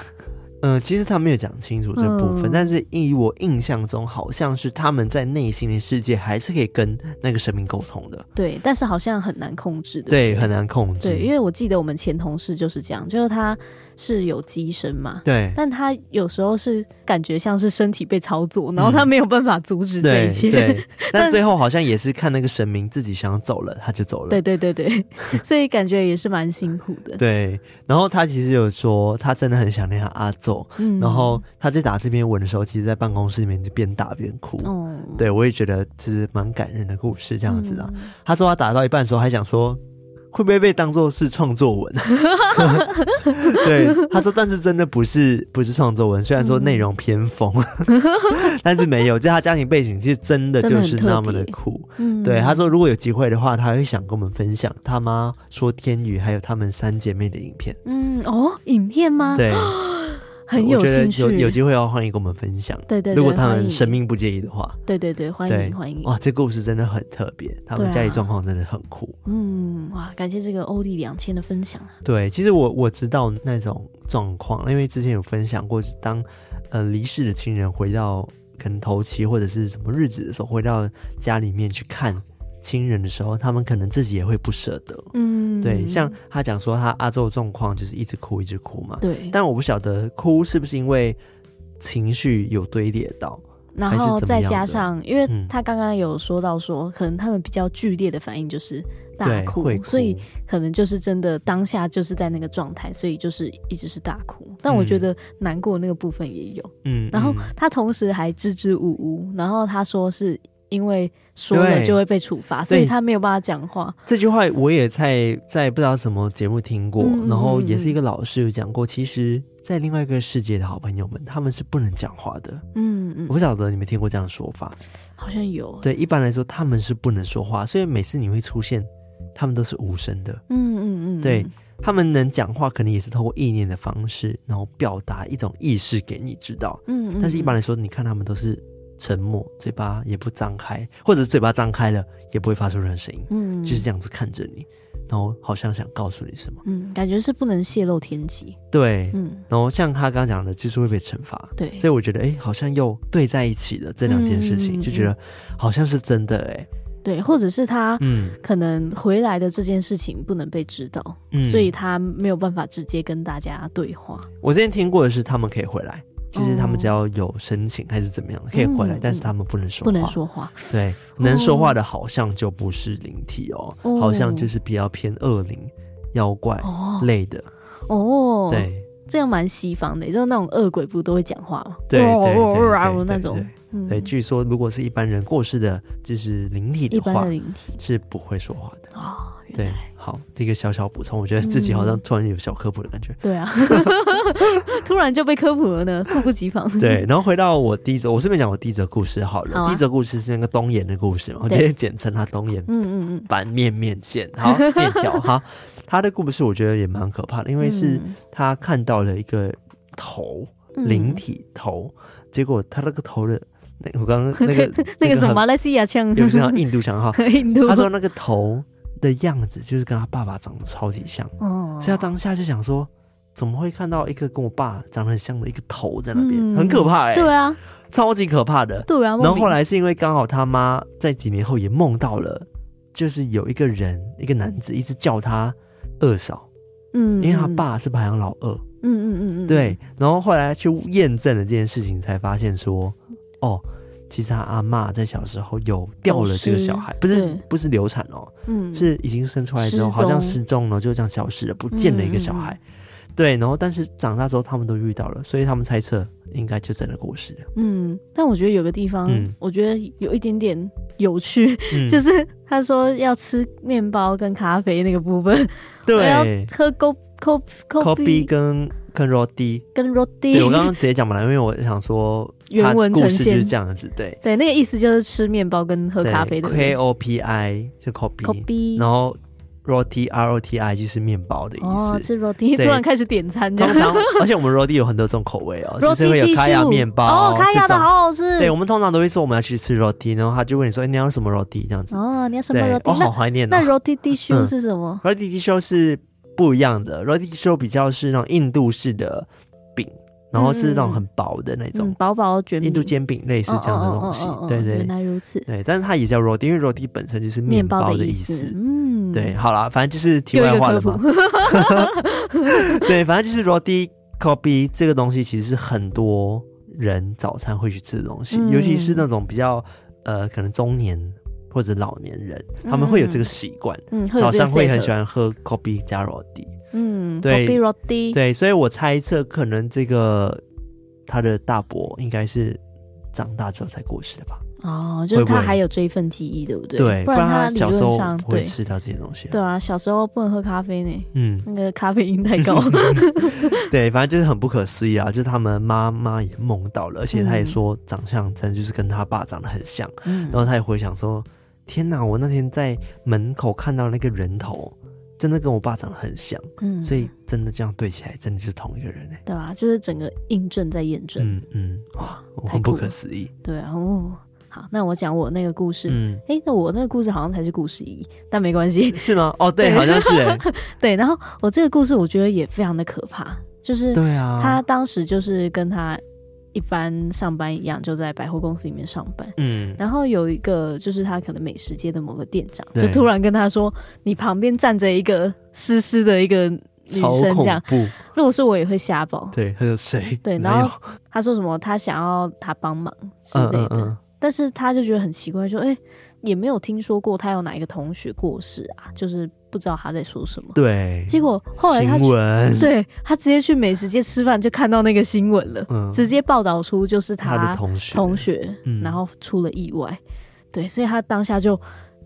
嗯、呃，其实他没有讲清楚这部分，嗯，但是以我印象中，好像是他们在内心的世界还是可以跟那个神明沟通的。对，但是好像很难控制的。对，很难控制。对，因为我记得我们前同事就是这样，就是他。是有机身嘛？对，但他有时候是感觉像是身体被操作，然后他没有办法阻止这一切。嗯、对，对，但最后好像也是看那个神明自己想走了，他就走了。对对对对，所以感觉也是蛮辛苦的。对，然后他其实有说，他真的很想念他阿祖。嗯，然后他在打这篇文的时候，其实，在办公室里面就边打边哭。哦，对，我也觉得其实蛮感人的故事，这样子啊、嗯。他说他打到一半的时候，还想说。会不会被当做是创作文？对，他说，但是真的不是不是创作文，虽然说内容偏疯，嗯、但是没有，就他家庭背景其实真的就是那么的苦。对，他说如果有机会的话，他会想跟我们分享他妈说天宇，还有他们三姐妹的影片。嗯，哦，影片吗？对。很有兴趣，有有机会要欢迎跟我们分享。对对，对，如果他们生命不介意的话，对对对，欢迎欢迎。哇，这故事真的很特别，他们家里状况真的很酷。啊、嗯，哇，感谢这个欧丽两千的分享。对，其实我我知道那种状况，因为之前有分享过，当呃离世的亲人回到可能头七或者是什么日子的时候，回到家里面去看。亲人的时候，他们可能自己也会不舍得。嗯，对，像他讲说他阿周状况就是一直哭，一直哭嘛。对，但我不晓得哭是不是因为情绪有堆叠到，然后再加上，因为他刚刚有说到说，嗯、可能他们比较剧烈的反应就是大哭，哭，所以可能就是真的当下就是在那个状态，所以就是一直是大哭。但我觉得难过那个部分也有。嗯，然后他同时还支支吾吾，然后他说是。因为说了就会被处罚，所以他没有办法讲话。这句话我也在在不知道什么节目听过，嗯、然后也是一个老师有讲过。其实，在另外一个世界的好朋友们，他们是不能讲话的。嗯嗯，我不晓得你们听过这样的说法？好像有。对，一般来说他们是不能说话，所以每次你会出现，他们都是无声的。嗯嗯嗯，对，他们能讲话，可能也是透过意念的方式，然后表达一种意识给你知道。嗯嗯，但是一般来说，你看他们都是。沉默，嘴巴也不张开，或者嘴巴张开了也不会发出任何声音，嗯，就是这样子看着你，然后好像想告诉你什么，嗯，感觉是不能泄露天机，对，嗯，然后像他刚刚讲的，就是会被惩罚，对，所以我觉得，哎，好像又对在一起了这两件事情，嗯，就觉得好像是真的，哎，对，或者是他，嗯，可能回来的这件事情不能被知道，嗯，所以他没有办法直接跟大家对话。我之前听过的是，他们可以回来。就是他们只要有申请还是怎么样，可以回来，嗯，但是他们不能说话，不能说话。对，能说话的好像就不是灵体哦，哦，好像就是比较偏恶灵、妖怪类的哦。对，这样蛮西方的，就是那种恶鬼不都会讲话吗？对对对，对，对，对，对，那种。对，据说如果是一般人过世的，就是灵体的话，是不会说话的啊。对。好，这个小小补充，我觉得自己好像突然有小科普的感觉。嗯、对啊，突然就被科普了呢，猝不及防。对，然后回到我第一则，我顺便讲我第一则故事好了。好啊、第一则故事是那个东岩的故事嘛，我直接简称他东岩。嗯嗯嗯，板面面线，好 面条哈。他的故事我觉得也蛮可怕的，因为是他看到了一个头灵、嗯、体头，结果他那个头的，那我刚刚那个 那个什么马来西亚腔，有像印度腔哈。印度，他说那个头。的样子就是跟他爸爸长得超级像，哦，所以他当下就想说，怎么会看到一个跟我爸长得很像的一个头在那边，嗯，很可怕哎，欸，对啊，超级可怕的，对啊。然后后来是因为刚好他妈在几年后也梦到了，就是有一个人，一个男子一直叫他二嫂，嗯，因为他爸是排行老二，嗯嗯嗯嗯，对。然后后来去验证了这件事情，才发现说，哦。其实他阿妈在小时候有掉了这个小孩，不是不是流产哦，嗯，是已经生出来之后好像失踪。了，就这样消失了，不见了一个小孩。嗯、对，然后但是长大之后他们都遇到了，所以他们猜测应该就真的过世了。嗯，但我觉得有个地方，嗯、我觉得有一点点有趣，嗯、就是他说要吃面包跟咖啡那个部分，对，要喝勾勾勾比跟。跟 Roti，跟 Roti，对，我刚刚直接讲完了，因为我想说 原文故事就是这样子，对对，那个意思就是吃面包跟喝咖啡的。K O P I 就 copy，然后 Roti R O T I 就是面包的意思。哦，吃 Roti，突然开始点餐，通常而且我们 Roti 有很多种口味哦，就是会有卡亚面包哦，卡亚的好好吃。对，我们通常都会说我们要去吃 Roti，然后他就问你说你要什么 Roti 这样子。哦，你要什么 Roti？我好怀念哦。那 Roti Tissue 是什么？Roti Tissue 是不一样的，Roti Show 比较是那种印度式的饼。然后是那种很薄的那种薄薄卷，印度煎饼类似这样的东西，对对，原来如此。对，但是它也叫 roti，因为 roti 本身就是面包的意思。嗯，对，好啦，反正就是题外话了嘛。对，反正就是 roti kopi 这个东西，其实是很多人早餐会去吃的东西，尤其是那种比较呃可能中年或者老年人，他们会有这个习惯，嗯早上会很喜欢喝 kopi 加 rodi，。嗯，对，对，所以我猜测可能这个他的大伯应该是长大之后才过世的吧？哦，就是他还有这一份记忆，对不对？对，不然他小时候不会吃到这些东西。对啊，小时候不能喝咖啡呢，嗯，那个咖啡因太高。对，反正就是很不可思议啊！就是他们妈妈也梦到了，而且他也说长相真的就是跟他爸长得很像。然后他也回想说：“天哪，我那天在门口看到那个人头。”真的跟我爸长得很像，嗯，所以真的这样对起来，真的是同一个人哎，对啊，就是整个印证在验证，嗯嗯，哇，很不可思议，对啊，哦，好，那我讲我那个故事，嗯，哎，那我那个故事好像才是故事一，但没关系，是吗？哦，对，好像是哎，对，然后我这个故事我觉得也非常的可怕，就是对啊，他当时就是跟他。一般上班一样，就在百货公司里面上班。嗯，然后有一个就是他可能美食街的某个店长，就突然跟他说：“你旁边站着一个湿湿的一个女生，这样。”如果是我也会瞎报。对，他说谁？对，然后他说什么？他想要他帮忙之类的，嗯嗯嗯，但是他就觉得很奇怪，说：“哎、欸，也没有听说过他有哪一个同学过世啊？”就是。不知道他在说什么，对。结果后来他去，对他直接去美食街吃饭，就看到那个新闻了，嗯，直接报道出就是他，他的同学，同学，然后出了意外，嗯，对，所以他当下就。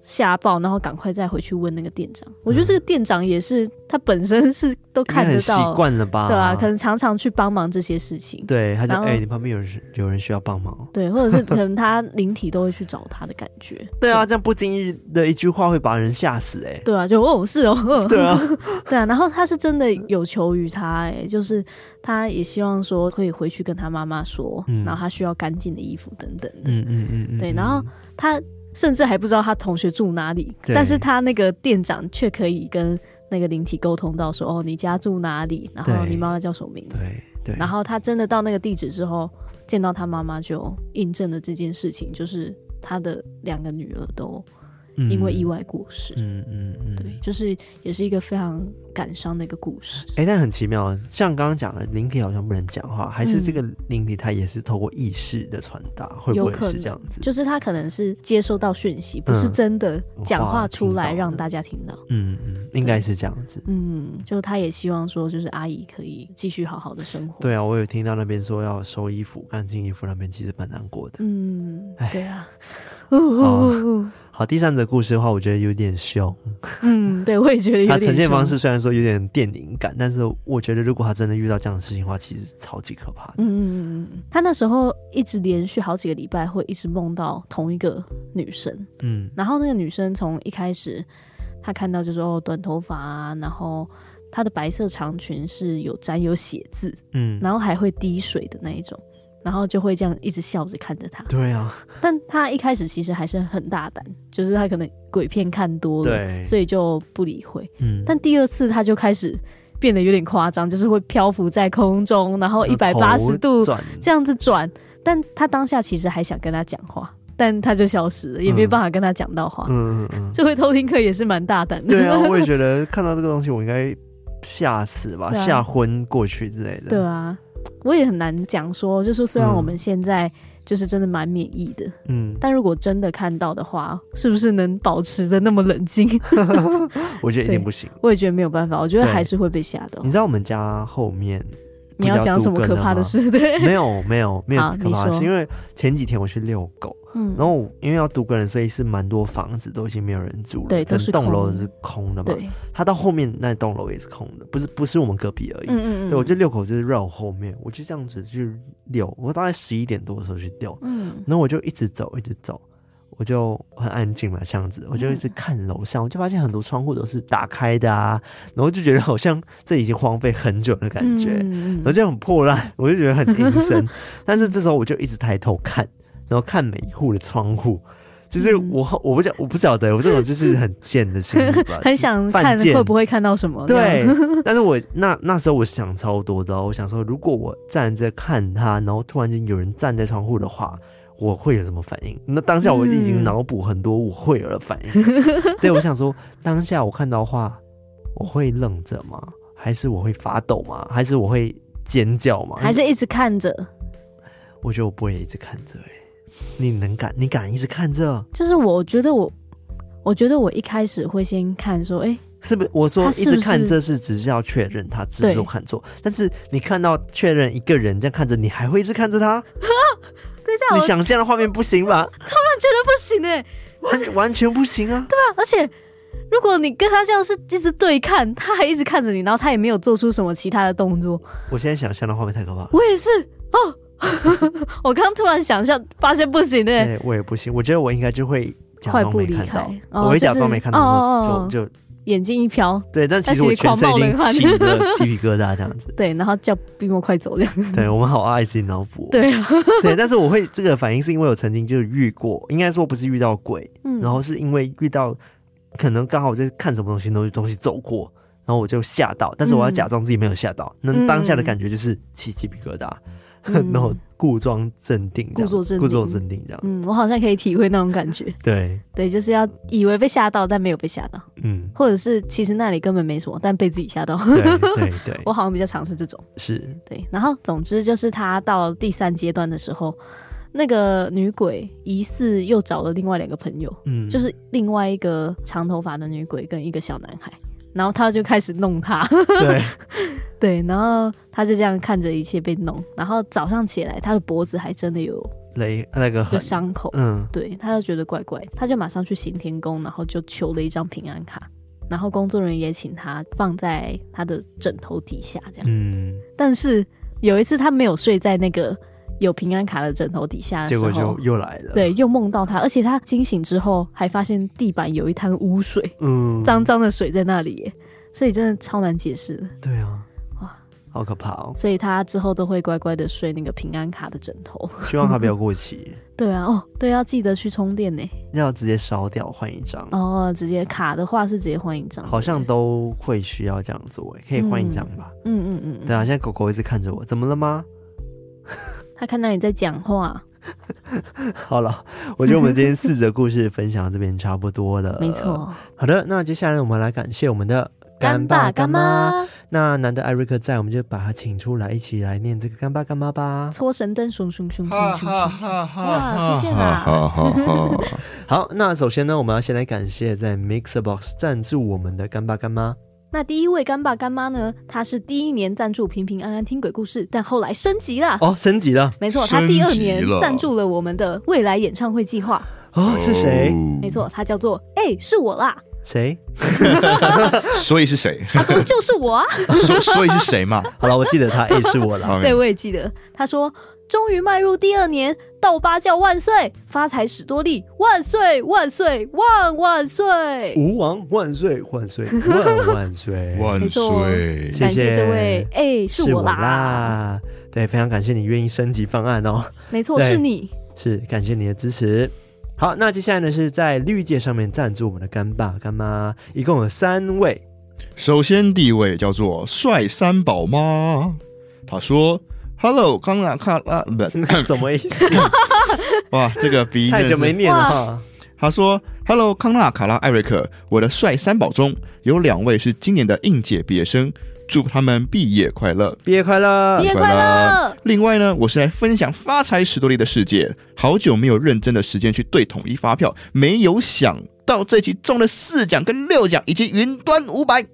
吓爆，然后赶快再回去问那个店长。我觉得这个店长也是，他本身是都看得到，习惯了吧？对啊，可能常常去帮忙这些事情。对，他就哎、欸，你旁边有人有人需要帮忙。对，或者是可能他灵体都会去找他的感觉。对啊，这样不经意的一句话会把人吓死哎、欸。对啊，就哦是哦。对啊，对啊。然后他是真的有求于他哎、欸，就是他也希望说可以回去跟他妈妈说，嗯、然后他需要干净的衣服等等的。嗯嗯嗯嗯。对，然后他。甚至还不知道他同学住哪里，但是他那个店长却可以跟那个灵体沟通到说：“哦，你家住哪里？然后你妈妈叫什么名字？”对对。然后他真的到那个地址之后，见到他妈妈，就印证了这件事情，就是他的两个女儿都。因为意外过世，嗯嗯嗯，对，就是也是一个非常感伤的一个故事。哎、欸，但很奇妙，像刚刚讲的，灵体好像不能讲话，还是这个灵体它也是透过意识的传达、嗯，会不会是这样子？就是他可能是接收到讯息，不是真的讲话出来让大家听到。嗯嗯，应该是这样子。嗯，就他也希望说，就是阿姨可以继续好好的生活。对啊，我有听到那边说要收衣服、干净衣服，那边其实蛮难过的。嗯，对啊。哦 好，第三则故事的话，我觉得有点凶。嗯，对，我也觉得有点凶。他呈现方式虽然说有点电影感，但是我觉得如果他真的遇到这样的事情的话，其实超级可怕的。嗯嗯嗯，他那时候一直连续好几个礼拜会一直梦到同一个女生。嗯，然后那个女生从一开始他看到就是哦短头发啊，然后她的白色长裙是有沾有血渍，嗯，然后还会滴水的那一种。然后就会这样一直笑着看着他。对啊，但他一开始其实还是很大胆，就是他可能鬼片看多了，对，所以就不理会。嗯，但第二次他就开始变得有点夸张，就是会漂浮在空中，然后一百八十度这样子转。但他当下其实还想跟他讲话，但他就消失了，也没办法跟他讲到话。嗯嗯嗯，这回偷听客也是蛮大胆的。对啊，我也觉得看到这个东西，我应该吓死吧，吓昏过去之类的。对啊。我也很难讲说，就是虽然我们现在就是真的蛮免疫的，嗯，但如果真的看到的话，是不是能保持的那么冷静？我觉得一定不行。我也觉得没有办法，我觉得还是会被吓到。你知道我们家后面你要讲什么可怕的事？对，没有没有没有可怕的事，因为前几天我去遛狗。嗯，然后因为要独个人，所以是蛮多房子都已经没有人住了，对，整栋楼是空的嘛。对，他到后面那栋楼也是空的，不是不是我们隔壁而已。嗯嗯，对，我就遛狗就是绕后面，我就这样子去遛。我大概十一点多的时候去遛，嗯，然后我就一直走一直走，我就很安静嘛，这样子，我就一直看楼上，我就发现很多窗户都是打开的啊，然后就觉得好像这已经荒废很久的感觉，然后就很破烂，我就觉得很阴森。但是这时候我就一直抬头看。然后看每一户的窗户，就是我、嗯、我不晓我不晓得，我这种就是很贱的心理吧，很想看会不会看到什么。对，但是我那那时候我想超多的，我想说，如果我站在看他，然后突然间有人站在窗户的话，我会有什么反应？那当下我已经脑补很多我会有的反应。嗯、对，我想说，当下我看到的话，我会愣着吗？还是我会发抖吗？还是我会尖叫吗？还是一直看着？我觉得我不会一直看着、欸，哎。你能敢？你敢一直看这？就是我觉得我，我觉得我一开始会先看说，哎、欸，是不是？我说一直看这是只是要确认他是不是看错，但是你看到确认一个人这样看着，你还会一直看着他？等一下，你想象的画面不行吧？突然觉得不行哎、欸，完完全不行啊！对啊，而且如果你跟他这样是一直对看，他还一直看着你，然后他也没有做出什么其他的动作，我现在想象的画面太可怕。我也是哦。我刚突然想象，发现不行哎，我也不行。我觉得我应该就会假装没看到，我会假装没看到，就就眼睛一飘，对，但其实我全身已经起了鸡皮疙瘩这样子。对，然后叫冰墨快走这样。对，我们好爱自己脑补。对啊，对，但是我会这个反应是因为我曾经就是遇过，应该说不是遇到鬼，嗯，然后是因为遇到可能刚好我在看什么东西，东西东西走过，然后我就吓到，但是我要假装自己没有吓到，那、嗯、当下的感觉就是起鸡皮疙瘩。嗯、然后故装镇定，故作镇定，故作镇定这样。嗯，我好像可以体会那种感觉。对对，就是要以为被吓到，但没有被吓到。嗯，或者是其实那里根本没什么，但被自己吓到。对对 对，我好像比较尝试这种。是对，然后总之就是他到第三阶段的时候，那个女鬼疑似又找了另外两个朋友，嗯，就是另外一个长头发的女鬼跟一个小男孩。然后他就开始弄他，对对，然后他就这样看着一切被弄，然后早上起来，他的脖子还真的有勒那个有伤口，嗯，对，他就觉得怪怪，他就马上去行天宫，然后就求了一张平安卡，然后工作人员也请他放在他的枕头底下，这样，嗯，但是有一次他没有睡在那个。有平安卡的枕头底下结果就又来了。对，又梦到他，而且他惊醒之后还发现地板有一滩污水，嗯，脏脏的水在那里耶，所以真的超难解释。对啊，哇，好可怕哦。所以他之后都会乖乖的睡那个平安卡的枕头，希望他不要过期。对啊，哦，对，要记得去充电呢。要直接烧掉换一张哦，直接卡的话是直接换一张，好像都会需要这样做，可以换一张吧？嗯嗯嗯。对啊，现在狗狗一直看着我，怎么了吗？他看到你在讲话。好了，我觉得我们今天四则故事分享这边差不多了。没错。好的，那接下来我们来感谢我们的干爸干妈。那难得艾瑞克在，我们就把他请出来，一起来念这个干爸干妈吧。搓神灯，熊熊熊熊熊熊。哇，出现了。好，那首先呢，我们要先来感谢在 Mixerbox 赞助我们的干爸干妈。那第一位干爸干妈呢？他是第一年赞助平平安安听鬼故事，但后来升级了哦，升级了，没错，他第二年赞助了我们的未来演唱会计划哦，是谁？没错，他叫做哎、欸，是我啦，谁？所以是谁？他说就是我 啊，所以是谁嘛？好了，我记得他哎、欸，是我了，对，我也记得，他说。终于迈入第二年，道八教万岁，发财史多利万岁万岁万万岁，吾王万岁万岁万万岁 万岁！感谢这位，哎、是我啦，对，非常感谢你愿意升级方案哦，没错，是你，是感谢你的支持。好，那接下来呢，是在绿界上面赞助我们的干爸干妈，一共有三位。首先第一位叫做帅三宝妈，他说。Hello，康纳卡拉不 什么意思？哇，这个鼻音太久没念了。他说：“Hello，康纳卡拉艾瑞克，我的帅三宝中有两位是今年的应届毕业生，祝他们毕业快乐，毕业快乐，毕业快乐。另外呢，我是来分享发财史多利的世界，好久没有认真的时间去对统一发票，没有想到这期中了四奖跟六奖以及云端五百。”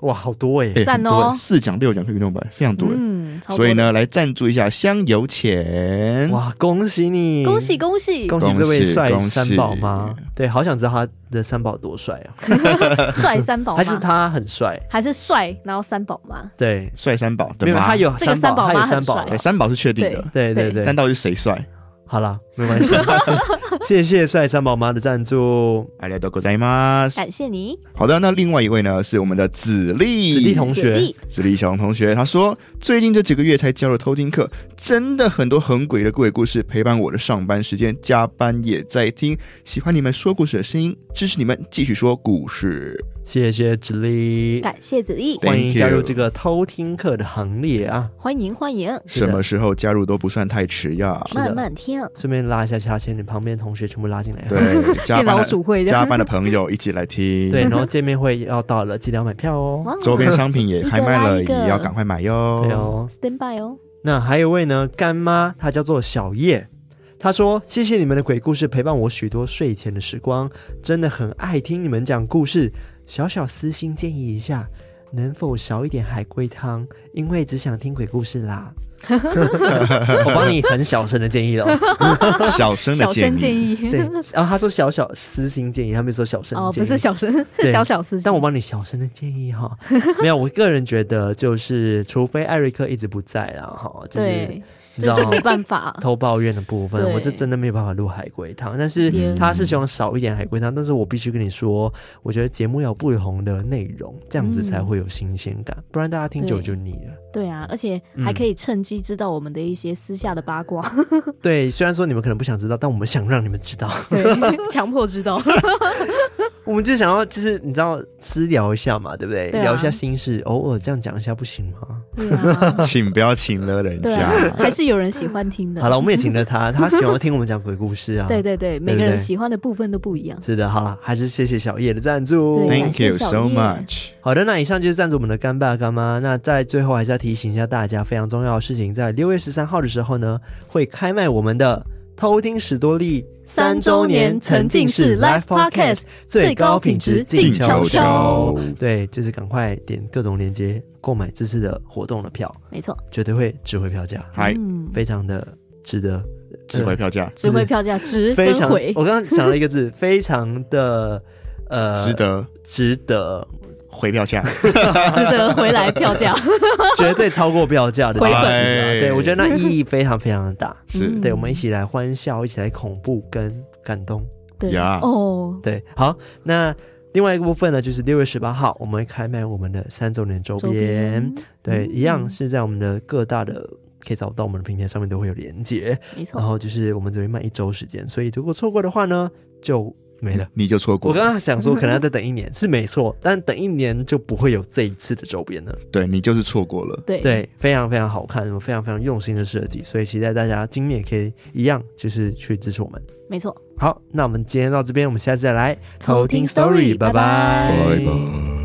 哇，好多哎！赞哦，四奖六奖可以弄百，非常多嗯，所以呢，来赞助一下香油钱。哇，恭喜你！恭喜恭喜恭喜这位帅三宝妈！对，好想知道他的三宝多帅啊！帅三宝还是他很帅？还是帅？然后三宝吗？对，帅三宝。没有，他有三宝，他有三宝。对，三宝是确定的。对对对，但到底是谁帅？好了，没关系。谢谢帅三宝妈的赞助，ありがとうございます。感谢你。好的，那另外一位呢，是我们的子立子立同学，子立小龙同学。他说，最近这几个月才加入偷听课，真的很多很诡异的鬼故事陪伴我的上班时间，加班也在听。喜欢你们说故事的声音，支持你们继续说故事。谢谢子立，感谢子立，欢迎加入这个偷听课的行列啊！欢迎欢迎，什么时候加入都不算太迟呀。慢慢听，顺便 拉一下下线，你旁边同学全部拉进来。对，加班的加班的朋友一起来听。对，然后见面会要到了，记得要买票哦。周边商品也开卖了，也要赶快买哟。对哦，stand by 哦。那还有位呢，干妈，她叫做小叶。她说：“谢谢你们的鬼故事陪伴我许多睡前的时光，真的很爱听你们讲故事。”小小私心建议一下，能否少一点海龟汤？因为只想听鬼故事啦。我帮你很小声的建议了，小声的建议。对，然后他说小小私心建议，他没说小声。哦，不是小声，是小小私心。但我帮你小声的建议哈，没有，我个人觉得就是，除非艾瑞克一直不在了哈，就是。你知道没办法偷抱怨的部分，我就真的没有办法录海龟汤。但是他是希望少一点海龟汤，但是我必须跟你说，我觉得节目要不同的内容，这样子才会有新鲜感，不然大家听久就腻了。对啊，而且还可以趁机知道我们的一些私下的八卦。对，虽然说你们可能不想知道，但我们想让你们知道，对，强迫知道。我们就想要，就是你知道私聊一下嘛，对不对？聊一下心事，偶尔这样讲一下不行吗？请不要请了人家，还是有人喜欢听的。好了，我们也请了他，他喜欢听我们讲鬼故事啊。对对对，每个人喜欢的部分都不一样。是的，好了，还是谢谢小叶的赞助，Thank you so much。好的，那以上就是赞助我们的干爸干妈。那在最后还是要提醒一下大家，非常重要的事情，在六月十三号的时候呢，会开卖我们的。偷听史多利三周年沉浸式 Live Podcast 最高品质静悄悄，对，就是赶快点各种链接购买这次的活动的票，没错，绝对会值回票价，还非常的值得，值回票价，值回票价，值非常。我刚刚想了一个字，非常的呃，值得，值得。回票价，值得回来票价，绝对超过票价的，回本。对，我觉得那意义非常非常的大。是，对，我们一起来欢笑，一起来恐怖跟感动。对呀，哦，对，好，那另外一个部分呢，就是六月十八号，我们会开卖我们的三周年周边。对，一样是在我们的各大的可以找到我们的平台上面都会有连接。没错。然后就是我们只会卖一周时间，所以如果错过的话呢，就。没了，你就错过。我刚刚想说，可能要再等一年，是没错，但等一年就不会有这一次的周边了。对，你就是错过了。对对，非常非常好看，非常非常用心的设计，所以期待大家今年也可以一样，就是去支持我们。没错。好，那我们今天到这边，我们下次再来偷听 story，拜拜。拜拜。